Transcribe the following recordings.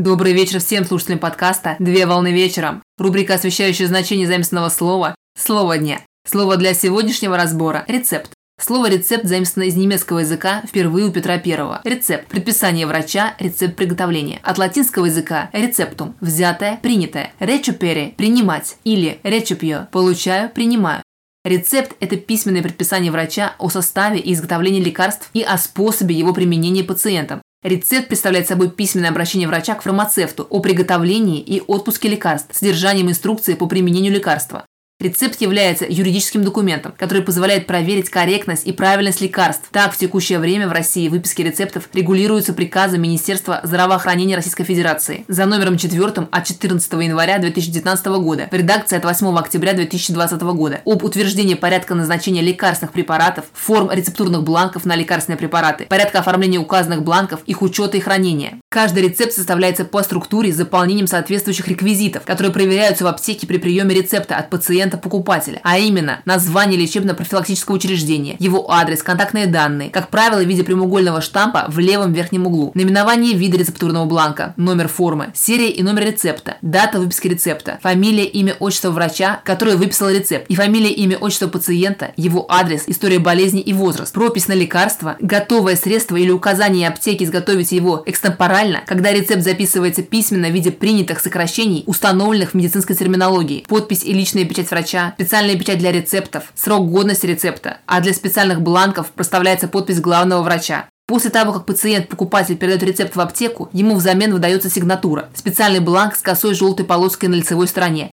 Добрый вечер всем слушателям подкаста «Две волны вечером». Рубрика, освещающая значение заместного слова «Слово дня». Слово для сегодняшнего разбора – рецепт. Слово «рецепт» заимствовано из немецкого языка впервые у Петра I. Рецепт – предписание врача, рецепт приготовления. От латинского языка «рецептум» – взятое, принятое. «Речупере» – принимать или «речупьё» – получаю, принимаю. Рецепт – это письменное предписание врача о составе и изготовлении лекарств и о способе его применения пациентам. Рецепт представляет собой письменное обращение врача к фармацевту о приготовлении и отпуске лекарств, содержанием инструкции по применению лекарства. Рецепт является юридическим документом, который позволяет проверить корректность и правильность лекарств. Так, в текущее время в России выписки рецептов регулируются приказом Министерства здравоохранения Российской Федерации за номером 4 от 14 января 2019 года в редакции от 8 октября 2020 года об утверждении порядка назначения лекарственных препаратов, форм рецептурных бланков на лекарственные препараты, порядка оформления указанных бланков, их учета и хранения. Каждый рецепт составляется по структуре с заполнением соответствующих реквизитов, которые проверяются в аптеке при приеме рецепта от пациента пациента-покупателя, а именно название лечебно-профилактического учреждения, его адрес, контактные данные, как правило, в виде прямоугольного штампа в левом верхнем углу, наименование вида рецептурного бланка, номер формы, серия и номер рецепта, дата выписки рецепта, фамилия, имя, отчество врача, который выписал рецепт, и фамилия, имя, отчество пациента, его адрес, история болезни и возраст, пропись на лекарство, готовое средство или указание аптеки изготовить его экстемпорально, когда рецепт записывается письменно в виде принятых сокращений, установленных в медицинской терминологии, подпись и личная печать врача, специальная печать для рецептов, срок годности рецепта, а для специальных бланков проставляется подпись главного врача. После того, как пациент-покупатель передает рецепт в аптеку, ему взамен выдается сигнатура – специальный бланк с косой желтой полоской на лицевой стороне.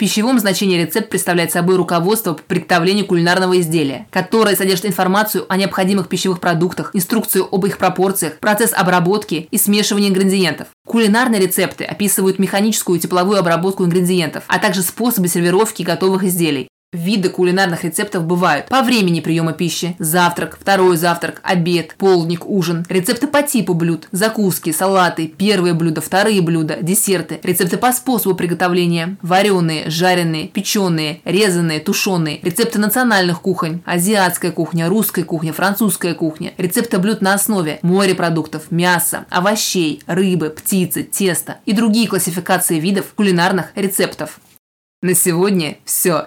Пищевом значении рецепт представляет собой руководство по приготовлению кулинарного изделия, которое содержит информацию о необходимых пищевых продуктах, инструкцию об их пропорциях, процесс обработки и смешивания ингредиентов. Кулинарные рецепты описывают механическую и тепловую обработку ингредиентов, а также способы сервировки готовых изделий. Виды кулинарных рецептов бывают. По времени приема пищи, завтрак, второй завтрак, обед, полдник, ужин, рецепты по типу блюд, закуски, салаты, первые блюда, вторые блюда, десерты, рецепты по способу приготовления, вареные, жареные, печеные, резанные, тушеные, рецепты национальных кухонь, азиатская кухня, русская кухня, французская кухня, рецепты блюд на основе морепродуктов, мяса, овощей, рыбы, птицы, теста и другие классификации видов кулинарных рецептов. На сегодня все.